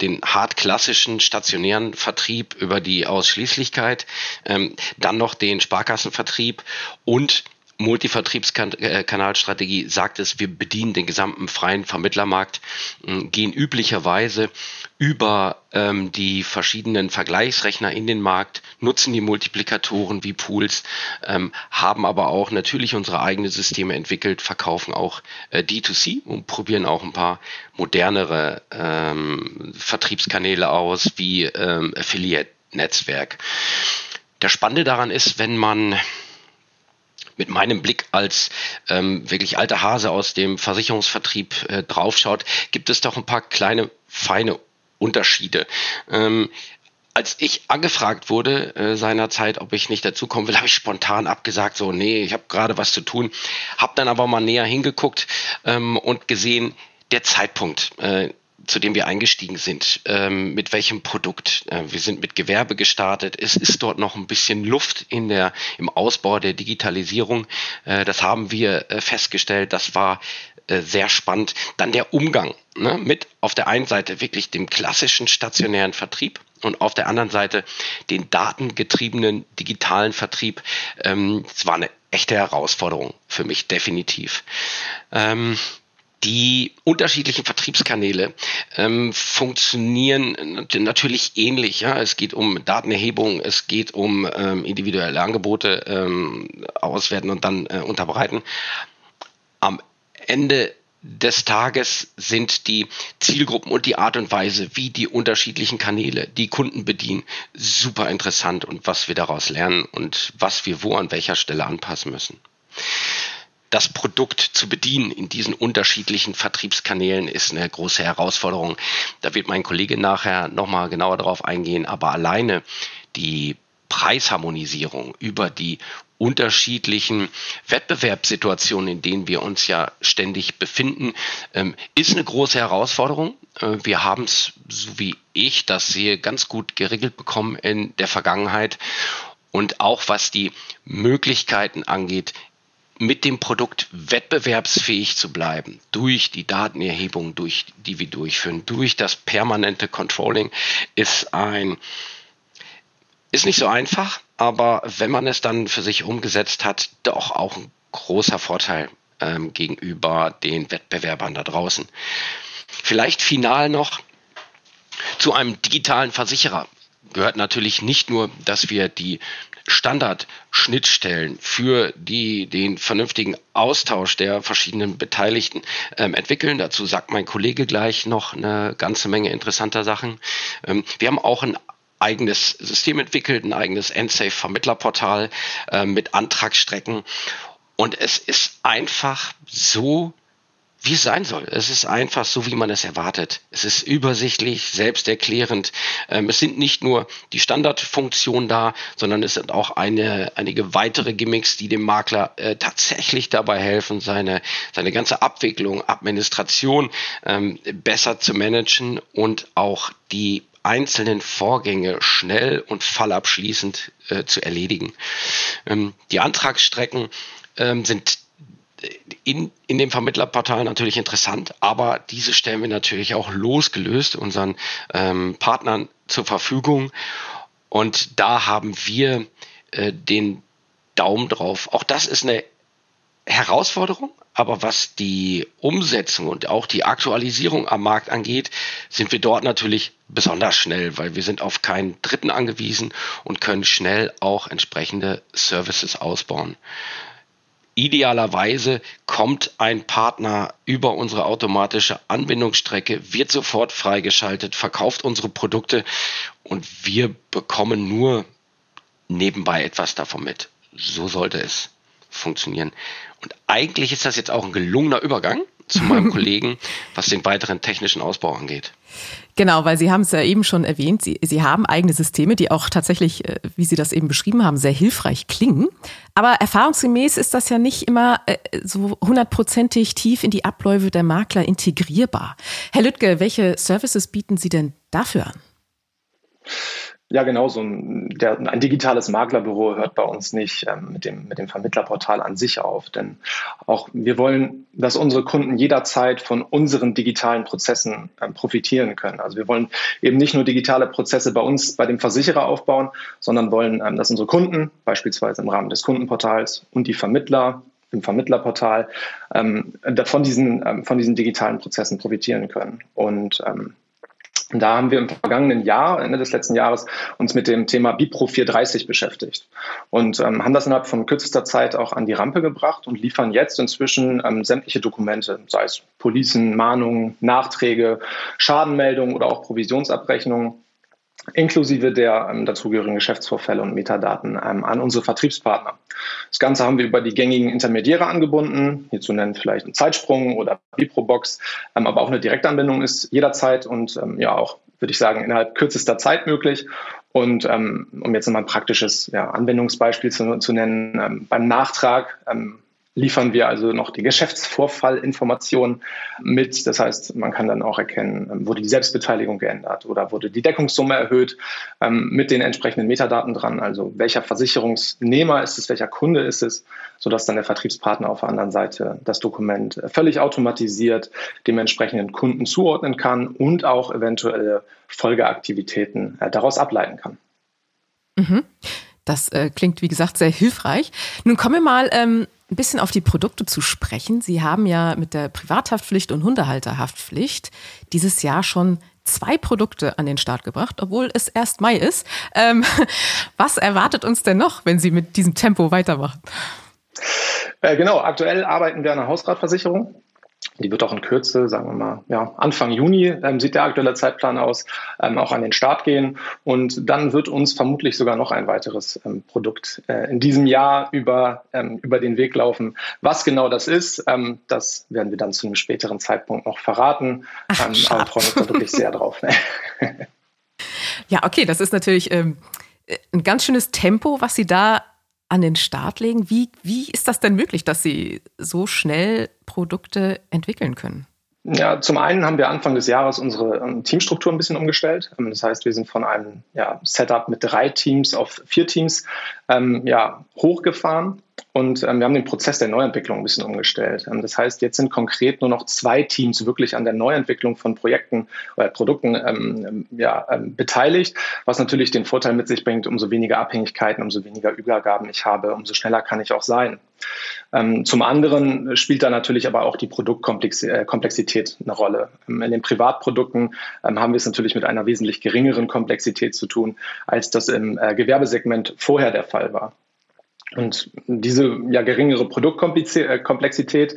den hart klassischen stationären Vertrieb über die Ausschließlichkeit, ähm, dann noch den Sparkassenvertrieb und Multivertriebskanalstrategie sagt es, wir bedienen den gesamten freien Vermittlermarkt, gehen üblicherweise über ähm, die verschiedenen Vergleichsrechner in den Markt, nutzen die Multiplikatoren wie Pools, ähm, haben aber auch natürlich unsere eigenen Systeme entwickelt, verkaufen auch äh, D2C und probieren auch ein paar modernere ähm, Vertriebskanäle aus, wie ähm, Affiliate-Netzwerk. Der Spannende daran ist, wenn man mit meinem Blick als ähm, wirklich alter Hase aus dem Versicherungsvertrieb äh, draufschaut, gibt es doch ein paar kleine, feine Unterschiede. Ähm, als ich angefragt wurde äh, seinerzeit, ob ich nicht dazukommen will, habe ich spontan abgesagt, so nee, ich habe gerade was zu tun, habe dann aber mal näher hingeguckt ähm, und gesehen, der Zeitpunkt, äh, zu dem wir eingestiegen sind, ähm, mit welchem Produkt. Äh, wir sind mit Gewerbe gestartet. Es ist dort noch ein bisschen Luft in der, im Ausbau der Digitalisierung. Äh, das haben wir äh, festgestellt. Das war äh, sehr spannend. Dann der Umgang ne, mit auf der einen Seite wirklich dem klassischen stationären Vertrieb und auf der anderen Seite den datengetriebenen digitalen Vertrieb. Ähm, es war eine echte Herausforderung für mich definitiv. Ähm, die unterschiedlichen Vertriebskanäle ähm, funktionieren natürlich ähnlich. Ja? Es geht um Datenerhebung, es geht um ähm, individuelle Angebote ähm, auswerten und dann äh, unterbreiten. Am Ende des Tages sind die Zielgruppen und die Art und Weise, wie die unterschiedlichen Kanäle die Kunden bedienen, super interessant und was wir daraus lernen und was wir wo an welcher Stelle anpassen müssen das Produkt zu bedienen in diesen unterschiedlichen Vertriebskanälen ist eine große Herausforderung. Da wird mein Kollege nachher nochmal genauer darauf eingehen. Aber alleine die Preisharmonisierung über die unterschiedlichen Wettbewerbssituationen, in denen wir uns ja ständig befinden, ähm, ist eine große Herausforderung. Äh, wir haben es, so wie ich das sehe, ganz gut geregelt bekommen in der Vergangenheit. Und auch was die Möglichkeiten angeht, mit dem Produkt wettbewerbsfähig zu bleiben, durch die Datenerhebung, durch, die wir durchführen, durch das permanente Controlling, ist ein, ist nicht so einfach, aber wenn man es dann für sich umgesetzt hat, doch auch ein großer Vorteil ähm, gegenüber den Wettbewerbern da draußen. Vielleicht final noch zu einem digitalen Versicherer gehört natürlich nicht nur, dass wir die Standardschnittstellen für die, den vernünftigen Austausch der verschiedenen Beteiligten ähm, entwickeln. Dazu sagt mein Kollege gleich noch eine ganze Menge interessanter Sachen. Ähm, wir haben auch ein eigenes System entwickelt, ein eigenes Endsafe-Vermittlerportal äh, mit Antragsstrecken. Und es ist einfach so wie es sein soll. Es ist einfach so, wie man es erwartet. Es ist übersichtlich, selbsterklärend. Ähm, es sind nicht nur die Standardfunktionen da, sondern es sind auch eine, einige weitere Gimmicks, die dem Makler äh, tatsächlich dabei helfen, seine, seine ganze Abwicklung, Administration ähm, besser zu managen und auch die einzelnen Vorgänge schnell und fallabschließend äh, zu erledigen. Ähm, die Antragsstrecken ähm, sind in, in dem Vermittlerportal natürlich interessant, aber diese stellen wir natürlich auch losgelöst unseren ähm, Partnern zur Verfügung. Und da haben wir äh, den Daumen drauf. Auch das ist eine Herausforderung, aber was die Umsetzung und auch die Aktualisierung am Markt angeht, sind wir dort natürlich besonders schnell, weil wir sind auf keinen Dritten angewiesen und können schnell auch entsprechende Services ausbauen. Idealerweise kommt ein Partner über unsere automatische Anbindungsstrecke, wird sofort freigeschaltet, verkauft unsere Produkte und wir bekommen nur nebenbei etwas davon mit. So sollte es funktionieren. Und eigentlich ist das jetzt auch ein gelungener Übergang zu meinem Kollegen, was den weiteren technischen Ausbau angeht. Genau, weil Sie haben es ja eben schon erwähnt, Sie, Sie haben eigene Systeme, die auch tatsächlich, äh, wie Sie das eben beschrieben haben, sehr hilfreich klingen. Aber erfahrungsgemäß ist das ja nicht immer äh, so hundertprozentig tief in die Abläufe der Makler integrierbar. Herr Lüttke, welche Services bieten Sie denn dafür an? Ja, genau. So ein, der, ein digitales Maklerbüro hört bei uns nicht ähm, mit, dem, mit dem Vermittlerportal an sich auf. Denn auch wir wollen, dass unsere Kunden jederzeit von unseren digitalen Prozessen ähm, profitieren können. Also wir wollen eben nicht nur digitale Prozesse bei uns, bei dem Versicherer aufbauen, sondern wollen, ähm, dass unsere Kunden beispielsweise im Rahmen des Kundenportals und die Vermittler im Vermittlerportal ähm, von, diesen, ähm, von diesen digitalen Prozessen profitieren können. Und ähm, und da haben wir im vergangenen Jahr, Ende des letzten Jahres, uns mit dem Thema Bipro 430 beschäftigt und ähm, haben das innerhalb von kürzester Zeit auch an die Rampe gebracht und liefern jetzt inzwischen ähm, sämtliche Dokumente, sei es Policen, Mahnungen, Nachträge, Schadenmeldungen oder auch Provisionsabrechnungen inklusive der ähm, dazugehörigen Geschäftsvorfälle und Metadaten ähm, an unsere Vertriebspartner. Das Ganze haben wir über die gängigen Intermediäre angebunden. Hierzu nennen vielleicht ein Zeitsprung oder Biprobox, ähm, aber auch eine Direktanbindung ist jederzeit und ähm, ja auch, würde ich sagen, innerhalb kürzester Zeit möglich. Und ähm, um jetzt nochmal ein praktisches ja, Anwendungsbeispiel zu, zu nennen, ähm, beim Nachtrag liefern wir also noch die Geschäftsvorfallinformationen mit. Das heißt, man kann dann auch erkennen, ähm, wurde die Selbstbeteiligung geändert oder wurde die Deckungssumme erhöht ähm, mit den entsprechenden Metadaten dran. Also welcher Versicherungsnehmer ist es, welcher Kunde ist es, sodass dann der Vertriebspartner auf der anderen Seite das Dokument völlig automatisiert dem entsprechenden Kunden zuordnen kann und auch eventuelle Folgeaktivitäten äh, daraus ableiten kann. Mhm. Das äh, klingt, wie gesagt, sehr hilfreich. Nun kommen wir mal ähm, ein bisschen auf die Produkte zu sprechen. Sie haben ja mit der Privathaftpflicht und Hundehalterhaftpflicht dieses Jahr schon zwei Produkte an den Start gebracht, obwohl es erst Mai ist. Ähm, was erwartet uns denn noch, wenn Sie mit diesem Tempo weitermachen? Äh, genau, aktuell arbeiten wir an einer Hausratversicherung. Die wird auch in Kürze, sagen wir mal, ja, Anfang Juni ähm, sieht der aktuelle Zeitplan aus, ähm, auch an den Start gehen. Und dann wird uns vermutlich sogar noch ein weiteres ähm, Produkt äh, in diesem Jahr über, ähm, über den Weg laufen. Was genau das ist, ähm, das werden wir dann zu einem späteren Zeitpunkt noch verraten. Ach, ähm, aber freuen uns da wirklich sehr drauf. ja, okay, das ist natürlich ein ganz schönes Tempo, was Sie da an den Start legen. Wie, wie ist das denn möglich, dass Sie so schnell Produkte entwickeln können? Ja, zum einen haben wir Anfang des Jahres unsere ähm, Teamstruktur ein bisschen umgestellt. Ähm, das heißt, wir sind von einem ja, Setup mit drei Teams auf vier Teams ähm, ja, hochgefahren und ähm, wir haben den Prozess der Neuentwicklung ein bisschen umgestellt. Ähm, das heißt, jetzt sind konkret nur noch zwei Teams wirklich an der Neuentwicklung von Projekten oder Produkten ähm, ja, ähm, beteiligt, was natürlich den Vorteil mit sich bringt, umso weniger Abhängigkeiten, umso weniger Übergaben ich habe, umso schneller kann ich auch sein. Ähm, zum anderen spielt da natürlich aber auch die Produktkomplexität äh, eine Rolle. Ähm, in den Privatprodukten haben wir es natürlich mit einer wesentlich geringeren Komplexität zu tun, als das im äh, Gewerbesegment vorher der Fall war. Und diese ja geringere Produktkomplexität,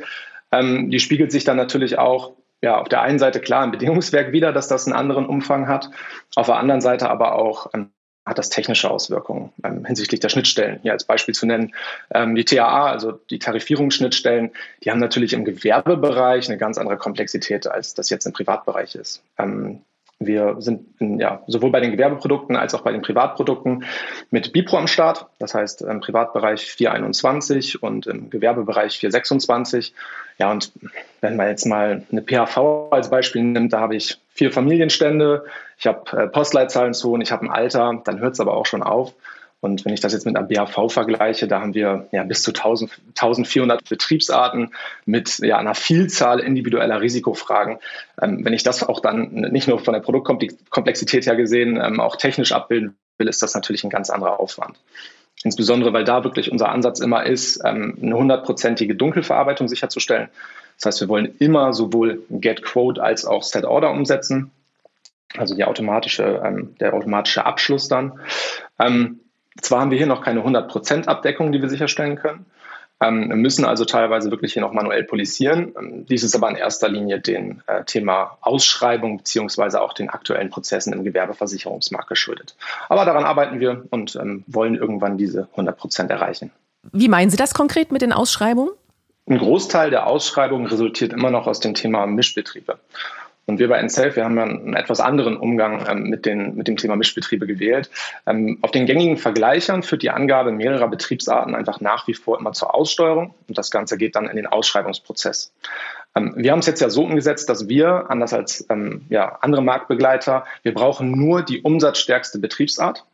ähm, die spiegelt sich dann natürlich auch ja, auf der einen Seite klar im Bedingungswerk wieder, dass das einen anderen Umfang hat, auf der anderen Seite aber auch ähm, hat das technische Auswirkungen ähm, hinsichtlich der Schnittstellen. Hier als Beispiel zu nennen, ähm, die TAA, also die Tarifierungsschnittstellen, die haben natürlich im Gewerbebereich eine ganz andere Komplexität, als das jetzt im Privatbereich ist. Ähm, wir sind in, ja, sowohl bei den Gewerbeprodukten als auch bei den Privatprodukten mit Bipro am Start. Das heißt im Privatbereich 421 und im Gewerbebereich 426. Ja, und wenn man jetzt mal eine PHV als Beispiel nimmt, da habe ich vier Familienstände, ich habe äh, Postleitzahlenzonen, ich habe ein Alter, dann hört es aber auch schon auf. Und wenn ich das jetzt mit einem BHV vergleiche, da haben wir ja bis zu 1000, 1400 Betriebsarten mit ja, einer Vielzahl individueller Risikofragen. Ähm, wenn ich das auch dann nicht nur von der Produktkomplexität her gesehen ähm, auch technisch abbilden will, ist das natürlich ein ganz anderer Aufwand. Insbesondere, weil da wirklich unser Ansatz immer ist, ähm, eine hundertprozentige Dunkelverarbeitung sicherzustellen. Das heißt, wir wollen immer sowohl Get Quote als auch Set Order umsetzen, also die automatische, ähm, der automatische Abschluss dann. Ähm, zwar haben wir hier noch keine 100% Abdeckung, die wir sicherstellen können. Ähm, müssen also teilweise wirklich hier noch manuell polisieren. Ähm, dies ist aber in erster Linie dem äh, Thema Ausschreibung beziehungsweise auch den aktuellen Prozessen im Gewerbeversicherungsmarkt geschuldet. Aber daran arbeiten wir und ähm, wollen irgendwann diese 100% erreichen. Wie meinen Sie das konkret mit den Ausschreibungen? Ein Großteil der Ausschreibungen resultiert immer noch aus dem Thema Mischbetriebe. Und wir bei NSelf, wir haben ja einen etwas anderen Umgang ähm, mit, den, mit dem Thema Mischbetriebe gewählt. Ähm, auf den gängigen Vergleichern führt die Angabe mehrerer Betriebsarten einfach nach wie vor immer zur Aussteuerung und das Ganze geht dann in den Ausschreibungsprozess. Ähm, wir haben es jetzt ja so umgesetzt, dass wir, anders als ähm, ja, andere Marktbegleiter, wir brauchen nur die umsatzstärkste Betriebsart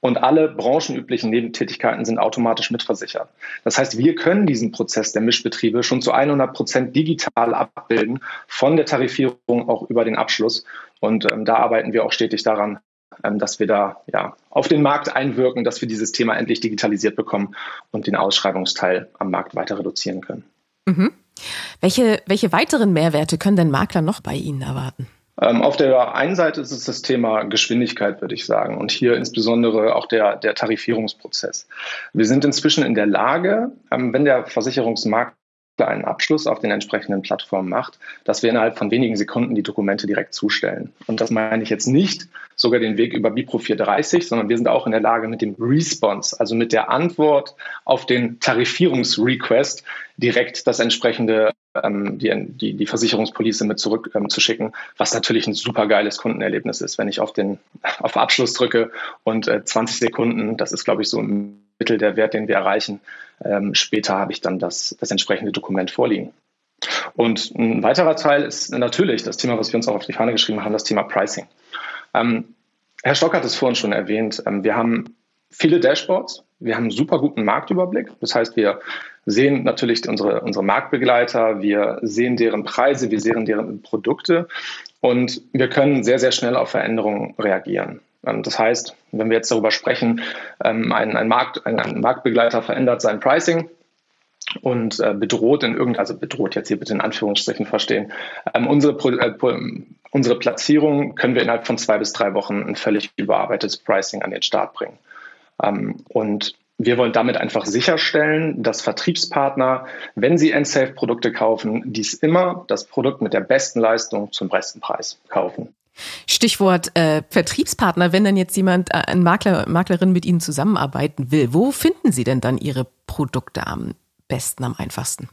und alle branchenüblichen Nebentätigkeiten sind automatisch mitversichert. Das heißt, wir können diesen Prozess der Mischbetriebe schon zu 100 Prozent digital abbilden, von der Tarifierung auch über den Abschluss. Und ähm, da arbeiten wir auch stetig daran, ähm, dass wir da ja, auf den Markt einwirken, dass wir dieses Thema endlich digitalisiert bekommen und den Ausschreibungsteil am Markt weiter reduzieren können. Mhm. Welche, welche weiteren Mehrwerte können denn Makler noch bei Ihnen erwarten? Ähm, auf der einen Seite ist es das Thema Geschwindigkeit, würde ich sagen, und hier insbesondere auch der, der Tarifierungsprozess. Wir sind inzwischen in der Lage, ähm, wenn der Versicherungsmarkt einen Abschluss auf den entsprechenden Plattformen macht, dass wir innerhalb von wenigen Sekunden die Dokumente direkt zustellen. Und das meine ich jetzt nicht sogar den Weg über Bipro 430, sondern wir sind auch in der Lage mit dem Response, also mit der Antwort auf den Tarifierungsrequest direkt das entsprechende die, die, die Versicherungspolice mit zurückzuschicken, ähm, was natürlich ein super geiles Kundenerlebnis ist, wenn ich auf den auf Abschluss drücke und äh, 20 Sekunden, das ist glaube ich so im Mittel der Wert, den wir erreichen, ähm, später habe ich dann das, das entsprechende Dokument vorliegen. Und ein weiterer Teil ist natürlich das Thema, was wir uns auch auf die Fahne geschrieben haben, das Thema Pricing. Ähm, Herr Stock hat es vorhin schon erwähnt. Ähm, wir haben viele Dashboards. Wir haben einen super guten Marktüberblick. Das heißt, wir sehen natürlich unsere, unsere Marktbegleiter, wir sehen deren Preise, wir sehen deren Produkte und wir können sehr, sehr schnell auf Veränderungen reagieren. Ähm, das heißt, wenn wir jetzt darüber sprechen, ähm, ein, ein, Markt, ein, ein Marktbegleiter verändert sein Pricing, und äh, bedroht in irgendeiner, also bedroht jetzt hier bitte in Anführungsstrichen verstehen, ähm, unsere, äh, unsere Platzierung können wir innerhalb von zwei bis drei Wochen ein völlig überarbeitetes Pricing an den Start bringen. Und wir wollen damit einfach sicherstellen, dass Vertriebspartner, wenn sie Ensafe-Produkte kaufen, dies immer das Produkt mit der besten Leistung zum besten Preis kaufen. Stichwort äh, Vertriebspartner, wenn dann jetzt jemand, äh, ein Makler, Maklerin mit Ihnen zusammenarbeiten will, wo finden Sie denn dann Ihre Produkte am besten, am einfachsten?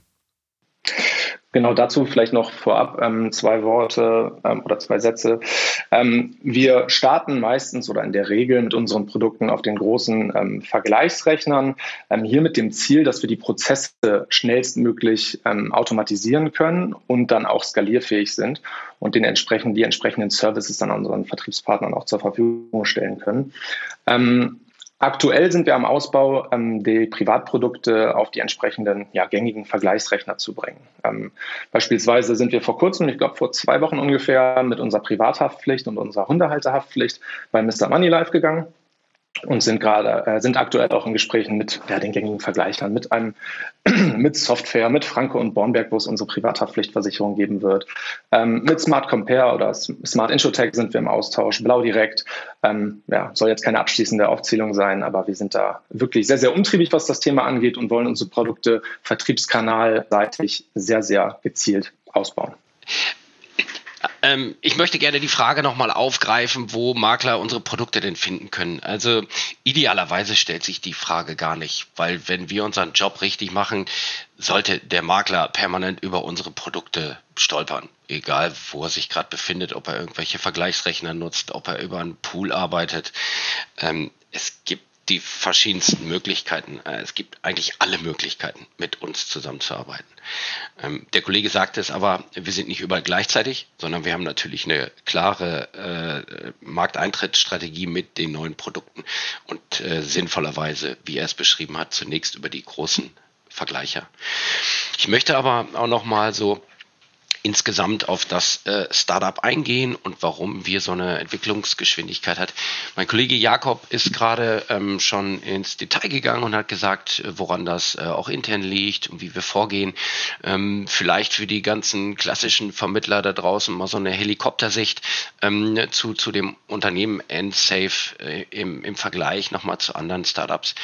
Genau dazu vielleicht noch vorab ähm, zwei Worte ähm, oder zwei Sätze. Ähm, wir starten meistens oder in der Regel mit unseren Produkten auf den großen ähm, Vergleichsrechnern. Ähm, hier mit dem Ziel, dass wir die Prozesse schnellstmöglich ähm, automatisieren können und dann auch skalierfähig sind und den entsprechenden, die entsprechenden Services dann unseren Vertriebspartnern auch zur Verfügung stellen können. Aktuell sind wir am Ausbau, ähm, die Privatprodukte auf die entsprechenden ja, gängigen Vergleichsrechner zu bringen. Ähm, beispielsweise sind wir vor kurzem, ich glaube vor zwei Wochen ungefähr, mit unserer Privathaftpflicht und unserer Hundehalterhaftpflicht bei Mr. Money Live gegangen und sind gerade, äh, sind aktuell auch in Gesprächen mit ja, den gängigen Vergleichern, mit einem, mit Software, mit Franke und Bornberg, wo es unsere Privathaftpflichtversicherung geben wird. Ähm, mit Smart Compare oder Smart Insurtech sind wir im Austausch, Blau Direkt. Ähm, ja, soll jetzt keine abschließende Aufzählung sein, aber wir sind da wirklich sehr, sehr umtriebig, was das Thema angeht und wollen unsere Produkte vertriebskanalseitig sehr, sehr gezielt ausbauen. Ähm, ich möchte gerne die Frage nochmal aufgreifen, wo Makler unsere Produkte denn finden können. Also idealerweise stellt sich die Frage gar nicht, weil wenn wir unseren Job richtig machen, sollte der Makler permanent über unsere Produkte stolpern. Egal, wo er sich gerade befindet, ob er irgendwelche Vergleichsrechner nutzt, ob er über einen Pool arbeitet. Ähm, es gibt die verschiedensten Möglichkeiten. Äh, es gibt eigentlich alle Möglichkeiten, mit uns zusammenzuarbeiten. Ähm, der Kollege sagte es aber, wir sind nicht überall gleichzeitig, sondern wir haben natürlich eine klare äh, Markteintrittsstrategie mit den neuen Produkten und äh, sinnvollerweise, wie er es beschrieben hat, zunächst über die großen Vergleicher. Ich möchte aber auch noch mal so insgesamt auf das äh, Startup eingehen und warum wir so eine Entwicklungsgeschwindigkeit hat. Mein Kollege Jakob ist gerade ähm, schon ins Detail gegangen und hat gesagt, äh, woran das äh, auch intern liegt und wie wir vorgehen. Ähm, vielleicht für die ganzen klassischen Vermittler da draußen mal so eine Helikoptersicht ähm, zu, zu dem Unternehmen EndSafe äh, im, im Vergleich nochmal zu anderen Startups.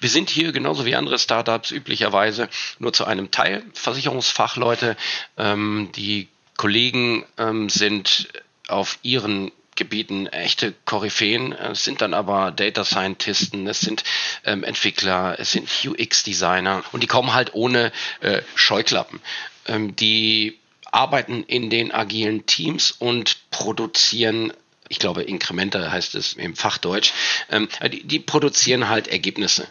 Wir sind hier genauso wie andere Startups üblicherweise nur zu einem Teil Versicherungsfachleute, ähm, die Kollegen ähm, sind auf ihren Gebieten echte Koryphäen. Es sind dann aber Data Scientisten, es sind ähm, Entwickler, es sind UX-Designer und die kommen halt ohne äh, Scheuklappen. Ähm, die arbeiten in den agilen Teams und produzieren ich glaube, Inkremente heißt es im Fachdeutsch, ähm, die, die produzieren halt Ergebnisse.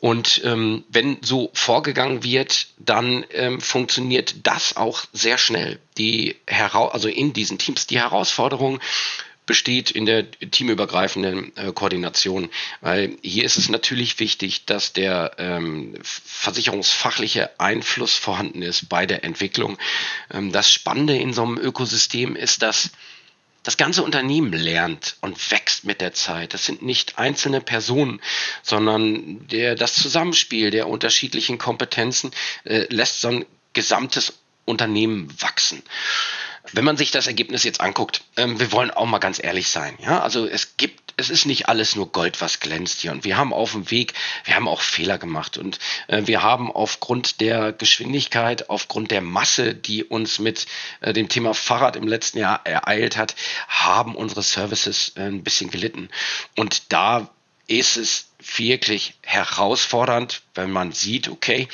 Und ähm, wenn so vorgegangen wird, dann ähm, funktioniert das auch sehr schnell. Die Hera also in diesen Teams die Herausforderung besteht in der teamübergreifenden äh, Koordination. Weil hier ist es natürlich wichtig, dass der ähm, versicherungsfachliche Einfluss vorhanden ist bei der Entwicklung. Ähm, das Spannende in so einem Ökosystem ist, dass das ganze Unternehmen lernt und wächst mit der Zeit. Das sind nicht einzelne Personen, sondern der, das Zusammenspiel der unterschiedlichen Kompetenzen äh, lässt so ein gesamtes Unternehmen wachsen. Wenn man sich das Ergebnis jetzt anguckt, ähm, wir wollen auch mal ganz ehrlich sein. Ja, also es gibt, es ist nicht alles nur Gold, was glänzt hier. Und wir haben auf dem Weg, wir haben auch Fehler gemacht. Und äh, wir haben aufgrund der Geschwindigkeit, aufgrund der Masse, die uns mit äh, dem Thema Fahrrad im letzten Jahr ereilt hat, haben unsere Services äh, ein bisschen gelitten. Und da ist es wirklich herausfordernd, wenn man sieht, okay,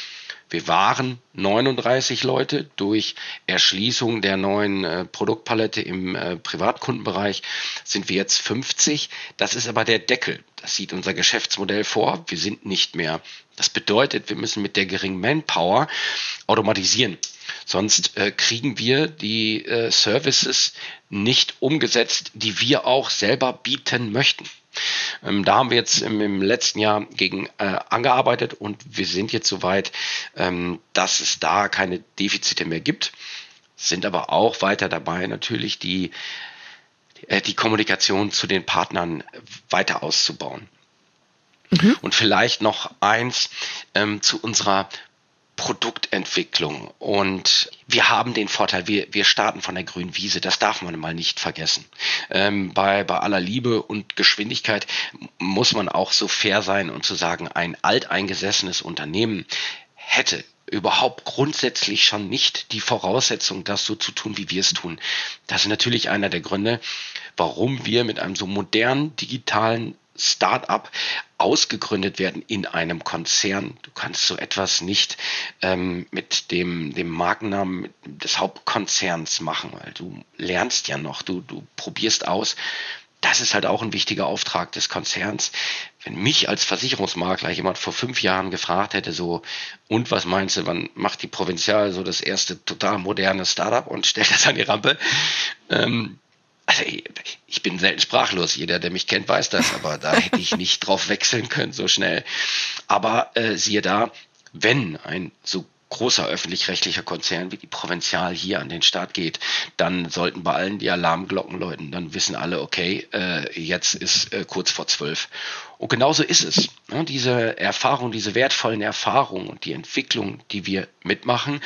wir waren 39 Leute durch Erschließung der neuen äh, Produktpalette im äh, Privatkundenbereich sind wir jetzt 50. Das ist aber der Deckel. Das sieht unser Geschäftsmodell vor. Wir sind nicht mehr. Das bedeutet, wir müssen mit der geringen Manpower automatisieren. Sonst äh, kriegen wir die äh, Services nicht umgesetzt, die wir auch selber bieten möchten. Ähm, da haben wir jetzt im, im letzten Jahr gegen äh, angearbeitet und wir sind jetzt soweit, ähm, dass es da keine Defizite mehr gibt, sind aber auch weiter dabei, natürlich die, äh, die Kommunikation zu den Partnern weiter auszubauen. Mhm. Und vielleicht noch eins ähm, zu unserer Produktentwicklung. Und wir haben den Vorteil, wir, wir starten von der grünen Wiese. Das darf man mal nicht vergessen. Ähm, bei, bei aller Liebe und Geschwindigkeit muss man auch so fair sein und zu sagen, ein alteingesessenes Unternehmen hätte überhaupt grundsätzlich schon nicht die Voraussetzung, das so zu tun, wie wir es tun. Das ist natürlich einer der Gründe, warum wir mit einem so modernen digitalen Start-up ausgegründet werden in einem Konzern. Du kannst so etwas nicht ähm, mit dem, dem Markennamen des Hauptkonzerns machen, weil du lernst ja noch, du, du probierst aus. Das ist halt auch ein wichtiger Auftrag des Konzerns. Wenn mich als Versicherungsmakler jemand vor fünf Jahren gefragt hätte, so, und was meinst du, wann macht die Provinzial so das erste total moderne Startup und stellt das an die Rampe, ähm, also ich bin selten sprachlos. Jeder, der mich kennt, weiß das, aber da hätte ich nicht drauf wechseln können so schnell. Aber äh, siehe da, wenn ein so großer öffentlich-rechtlicher Konzern wie die Provinzial hier an den Start geht, dann sollten bei allen die Alarmglocken läuten. Dann wissen alle, okay, äh, jetzt ist äh, kurz vor zwölf. Und genauso ist es. Ne? Diese Erfahrung, diese wertvollen Erfahrungen und die Entwicklung, die wir mitmachen,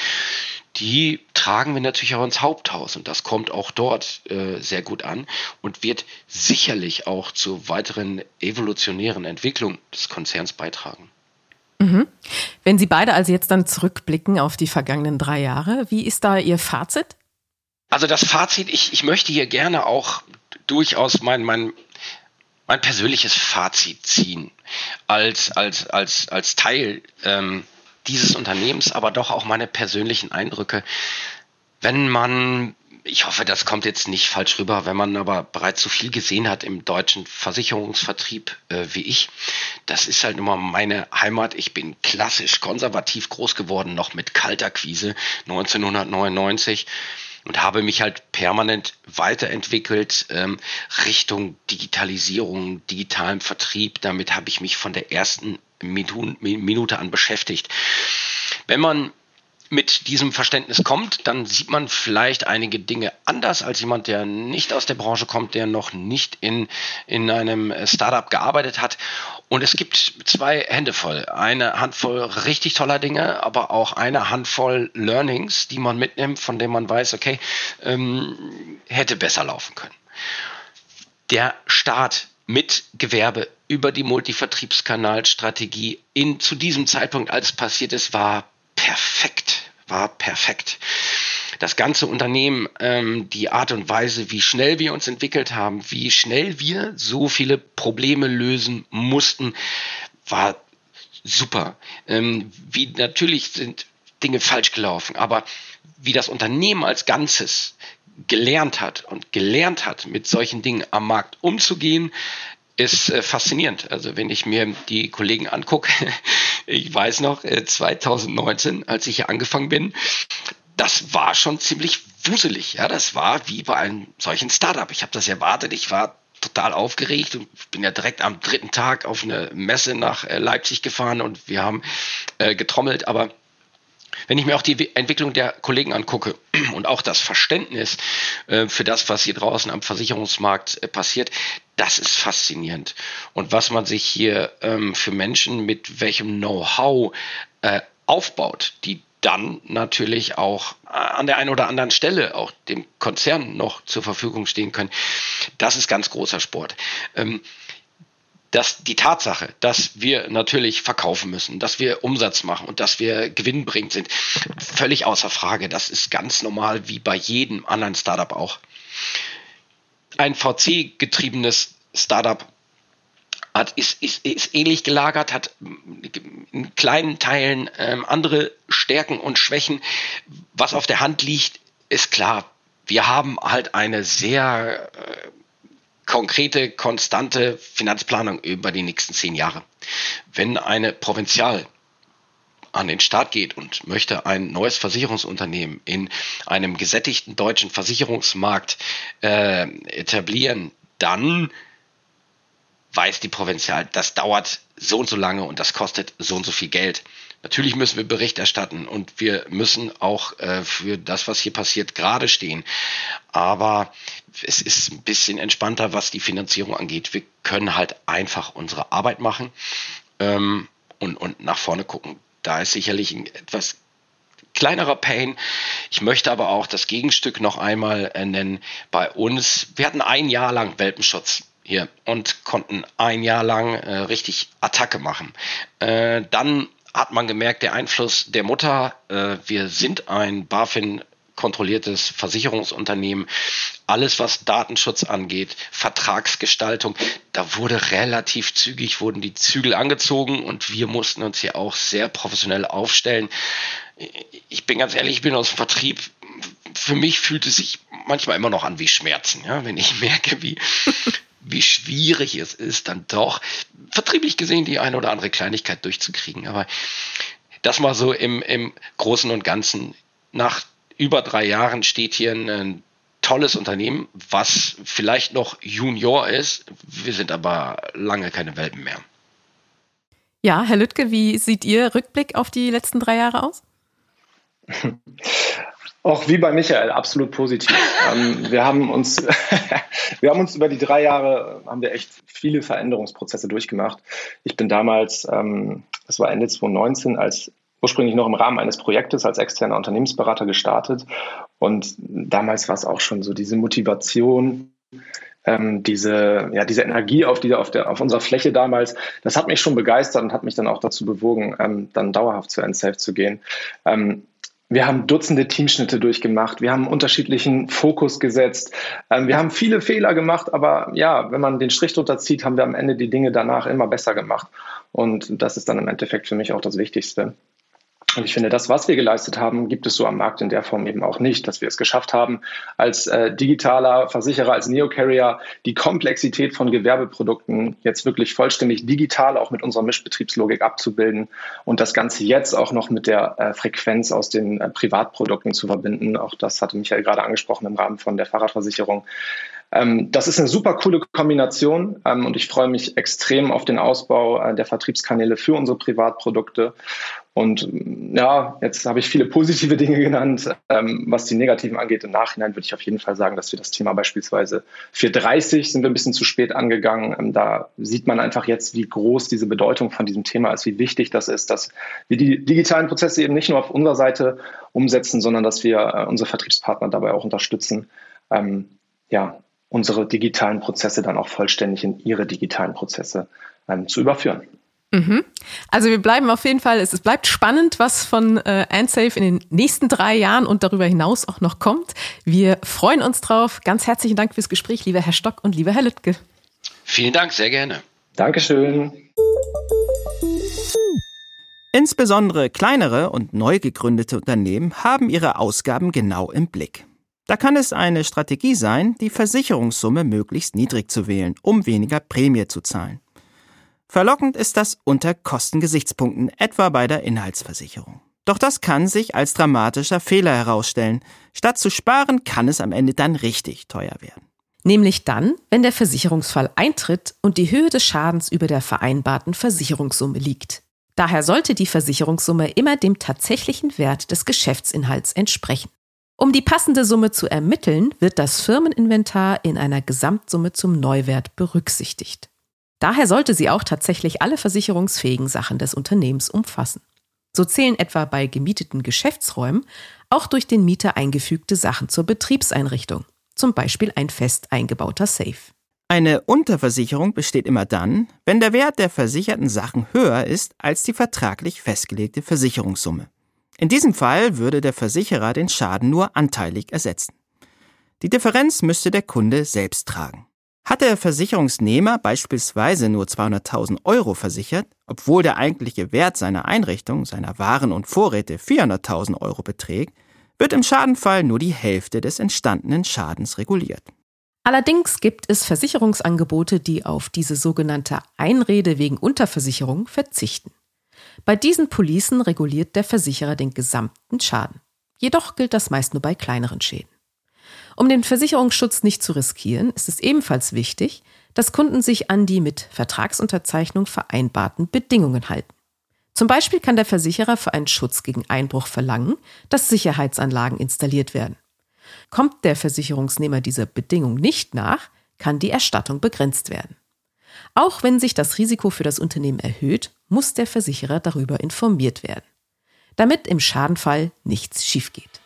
die tragen wir natürlich auch ins Haupthaus und das kommt auch dort äh, sehr gut an und wird sicherlich auch zur weiteren evolutionären Entwicklung des Konzerns beitragen. Mhm. Wenn Sie beide also jetzt dann zurückblicken auf die vergangenen drei Jahre, wie ist da Ihr Fazit? Also das Fazit, ich, ich möchte hier gerne auch durchaus mein, mein, mein persönliches Fazit ziehen als, als, als, als Teil ähm, dieses Unternehmens, aber doch auch meine persönlichen Eindrücke. Wenn man, ich hoffe, das kommt jetzt nicht falsch rüber, wenn man aber bereits so viel gesehen hat im deutschen Versicherungsvertrieb äh, wie ich, das ist halt immer meine Heimat. Ich bin klassisch konservativ groß geworden, noch mit Kaltakquise 1999 und habe mich halt permanent weiterentwickelt ähm, Richtung Digitalisierung, digitalem Vertrieb. Damit habe ich mich von der ersten Minute an beschäftigt. Wenn man mit diesem Verständnis kommt, dann sieht man vielleicht einige Dinge anders als jemand, der nicht aus der Branche kommt, der noch nicht in, in einem Startup gearbeitet hat. Und es gibt zwei Hände voll. Eine Handvoll richtig toller Dinge, aber auch eine Handvoll Learnings, die man mitnimmt, von denen man weiß, okay, ähm, hätte besser laufen können. Der Start mit Gewerbe über die Multivertriebskanalstrategie in zu diesem Zeitpunkt, als passiert ist, war perfekt, war perfekt. Das ganze Unternehmen, ähm, die Art und Weise, wie schnell wir uns entwickelt haben, wie schnell wir so viele Probleme lösen mussten, war super. Ähm, wie natürlich sind Dinge falsch gelaufen, aber wie das Unternehmen als Ganzes gelernt hat und gelernt hat, mit solchen Dingen am Markt umzugehen, ist äh, faszinierend. Also wenn ich mir die Kollegen angucke, ich weiß noch, 2019, äh, als ich hier angefangen bin, das war schon ziemlich wuselig. Ja, das war wie bei einem solchen Startup. Ich habe das erwartet. Ich war total aufgeregt und bin ja direkt am dritten Tag auf eine Messe nach äh, Leipzig gefahren und wir haben getrommelt. Aber wenn ich mir auch die Entwicklung der Kollegen angucke und auch das Verständnis für das, was hier draußen am Versicherungsmarkt passiert, das ist faszinierend. Und was man sich hier ähm, für Menschen mit welchem Know-how äh, aufbaut, die dann natürlich auch äh, an der einen oder anderen Stelle auch dem Konzern noch zur Verfügung stehen können. Das ist ganz großer Sport. Ähm, dass die Tatsache, dass wir natürlich verkaufen müssen, dass wir Umsatz machen und dass wir gewinnbringend sind, völlig außer Frage. Das ist ganz normal wie bei jedem anderen Startup auch. Ein VC-getriebenes Startup hat, ist, ist, ist ähnlich gelagert, hat in kleinen Teilen ähm, andere Stärken und Schwächen. Was auf der Hand liegt, ist klar. Wir haben halt eine sehr äh, konkrete, konstante Finanzplanung über die nächsten zehn Jahre. Wenn eine Provinzial an den Start geht und möchte ein neues Versicherungsunternehmen in einem gesättigten deutschen Versicherungsmarkt äh, etablieren, dann weiß die Provinzial, das dauert so und so lange und das kostet so und so viel Geld. Natürlich müssen wir Bericht erstatten und wir müssen auch äh, für das, was hier passiert, gerade stehen. Aber es ist ein bisschen entspannter, was die Finanzierung angeht. Wir können halt einfach unsere Arbeit machen ähm, und, und nach vorne gucken. Da ist sicherlich ein etwas kleinerer Pain. Ich möchte aber auch das Gegenstück noch einmal äh, nennen. Bei uns, wir hatten ein Jahr lang Welpenschutz hier und konnten ein Jahr lang äh, richtig Attacke machen. Äh, dann hat man gemerkt, der Einfluss der Mutter, äh, wir sind ein BaFin kontrolliertes Versicherungsunternehmen. Alles, was Datenschutz angeht, Vertragsgestaltung, da wurde relativ zügig, wurden die Zügel angezogen und wir mussten uns hier auch sehr professionell aufstellen. Ich bin ganz ehrlich, ich bin aus dem Vertrieb. Für mich fühlt es sich manchmal immer noch an wie Schmerzen, ja, wenn ich merke, wie wie schwierig es ist, dann doch vertrieblich gesehen die eine oder andere Kleinigkeit durchzukriegen. Aber das mal so im, im Großen und Ganzen. Nach über drei Jahren steht hier ein, ein tolles Unternehmen, was vielleicht noch Junior ist. Wir sind aber lange keine Welpen mehr. Ja, Herr Lüttke, wie sieht Ihr Rückblick auf die letzten drei Jahre aus? Auch wie bei Michael, absolut positiv. ähm, wir, haben uns, wir haben uns über die drei Jahre, haben wir echt viele Veränderungsprozesse durchgemacht. Ich bin damals, ähm, das war Ende 2019, als ursprünglich noch im Rahmen eines Projektes als externer Unternehmensberater gestartet. Und damals war es auch schon so diese Motivation, ähm, diese, ja, diese Energie auf, die, auf, der, auf unserer Fläche damals, das hat mich schon begeistert und hat mich dann auch dazu bewogen, ähm, dann dauerhaft zu NSAFE zu gehen. Ähm, wir haben Dutzende Teamschnitte durchgemacht. Wir haben unterschiedlichen Fokus gesetzt. Ähm, wir haben viele Fehler gemacht, aber ja, wenn man den Strich drunter zieht, haben wir am Ende die Dinge danach immer besser gemacht. Und das ist dann im Endeffekt für mich auch das Wichtigste. Und ich finde, das, was wir geleistet haben, gibt es so am Markt in der Form eben auch nicht, dass wir es geschafft haben, als äh, digitaler Versicherer, als Neocarrier die Komplexität von Gewerbeprodukten jetzt wirklich vollständig digital auch mit unserer Mischbetriebslogik abzubilden und das Ganze jetzt auch noch mit der äh, Frequenz aus den äh, Privatprodukten zu verbinden. Auch das hatte Michael gerade angesprochen im Rahmen von der Fahrradversicherung. Ähm, das ist eine super coole Kombination ähm, und ich freue mich extrem auf den Ausbau äh, der Vertriebskanäle für unsere Privatprodukte. Und ja, jetzt habe ich viele positive Dinge genannt. Ähm, was die negativen angeht, im Nachhinein würde ich auf jeden Fall sagen, dass wir das Thema beispielsweise 430 sind wir ein bisschen zu spät angegangen. Ähm, da sieht man einfach jetzt, wie groß diese Bedeutung von diesem Thema ist, wie wichtig das ist, dass wir die digitalen Prozesse eben nicht nur auf unserer Seite umsetzen, sondern dass wir äh, unsere Vertriebspartner dabei auch unterstützen, ähm, ja, unsere digitalen Prozesse dann auch vollständig in ihre digitalen Prozesse ähm, zu überführen. Mhm. Also wir bleiben auf jeden Fall, es, bleibt spannend, was von äh, AndSafe in den nächsten drei Jahren und darüber hinaus auch noch kommt. Wir freuen uns drauf. Ganz herzlichen Dank fürs Gespräch, lieber Herr Stock und lieber Herr Lüttke. Vielen Dank, sehr gerne. Dankeschön. Insbesondere kleinere und neu gegründete Unternehmen haben ihre Ausgaben genau im Blick. Da kann es eine Strategie sein, die Versicherungssumme möglichst niedrig zu wählen, um weniger Prämie zu zahlen. Verlockend ist das unter Kostengesichtspunkten, etwa bei der Inhaltsversicherung. Doch das kann sich als dramatischer Fehler herausstellen. Statt zu sparen, kann es am Ende dann richtig teuer werden. Nämlich dann, wenn der Versicherungsfall eintritt und die Höhe des Schadens über der vereinbarten Versicherungssumme liegt. Daher sollte die Versicherungssumme immer dem tatsächlichen Wert des Geschäftsinhalts entsprechen. Um die passende Summe zu ermitteln, wird das Firmeninventar in einer Gesamtsumme zum Neuwert berücksichtigt. Daher sollte sie auch tatsächlich alle versicherungsfähigen Sachen des Unternehmens umfassen. So zählen etwa bei gemieteten Geschäftsräumen auch durch den Mieter eingefügte Sachen zur Betriebseinrichtung, zum Beispiel ein fest eingebauter Safe. Eine Unterversicherung besteht immer dann, wenn der Wert der versicherten Sachen höher ist als die vertraglich festgelegte Versicherungssumme. In diesem Fall würde der Versicherer den Schaden nur anteilig ersetzen. Die Differenz müsste der Kunde selbst tragen. Hat der Versicherungsnehmer beispielsweise nur 200.000 Euro versichert, obwohl der eigentliche Wert seiner Einrichtung, seiner Waren und Vorräte 400.000 Euro beträgt, wird im Schadenfall nur die Hälfte des entstandenen Schadens reguliert. Allerdings gibt es Versicherungsangebote, die auf diese sogenannte Einrede wegen Unterversicherung verzichten. Bei diesen Policen reguliert der Versicherer den gesamten Schaden. Jedoch gilt das meist nur bei kleineren Schäden. Um den Versicherungsschutz nicht zu riskieren, ist es ebenfalls wichtig, dass Kunden sich an die mit Vertragsunterzeichnung vereinbarten Bedingungen halten. Zum Beispiel kann der Versicherer für einen Schutz gegen Einbruch verlangen, dass Sicherheitsanlagen installiert werden. Kommt der Versicherungsnehmer dieser Bedingung nicht nach, kann die Erstattung begrenzt werden. Auch wenn sich das Risiko für das Unternehmen erhöht, muss der Versicherer darüber informiert werden, damit im Schadenfall nichts schiefgeht.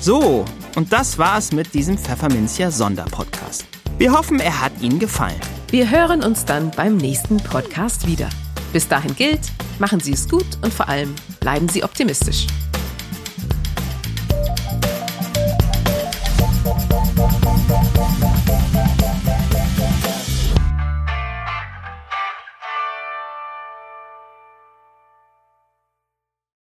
So, und das war's mit diesem Pfefferminzia Sonderpodcast. Wir hoffen, er hat Ihnen gefallen. Wir hören uns dann beim nächsten Podcast wieder. Bis dahin gilt, machen Sie es gut und vor allem bleiben Sie optimistisch.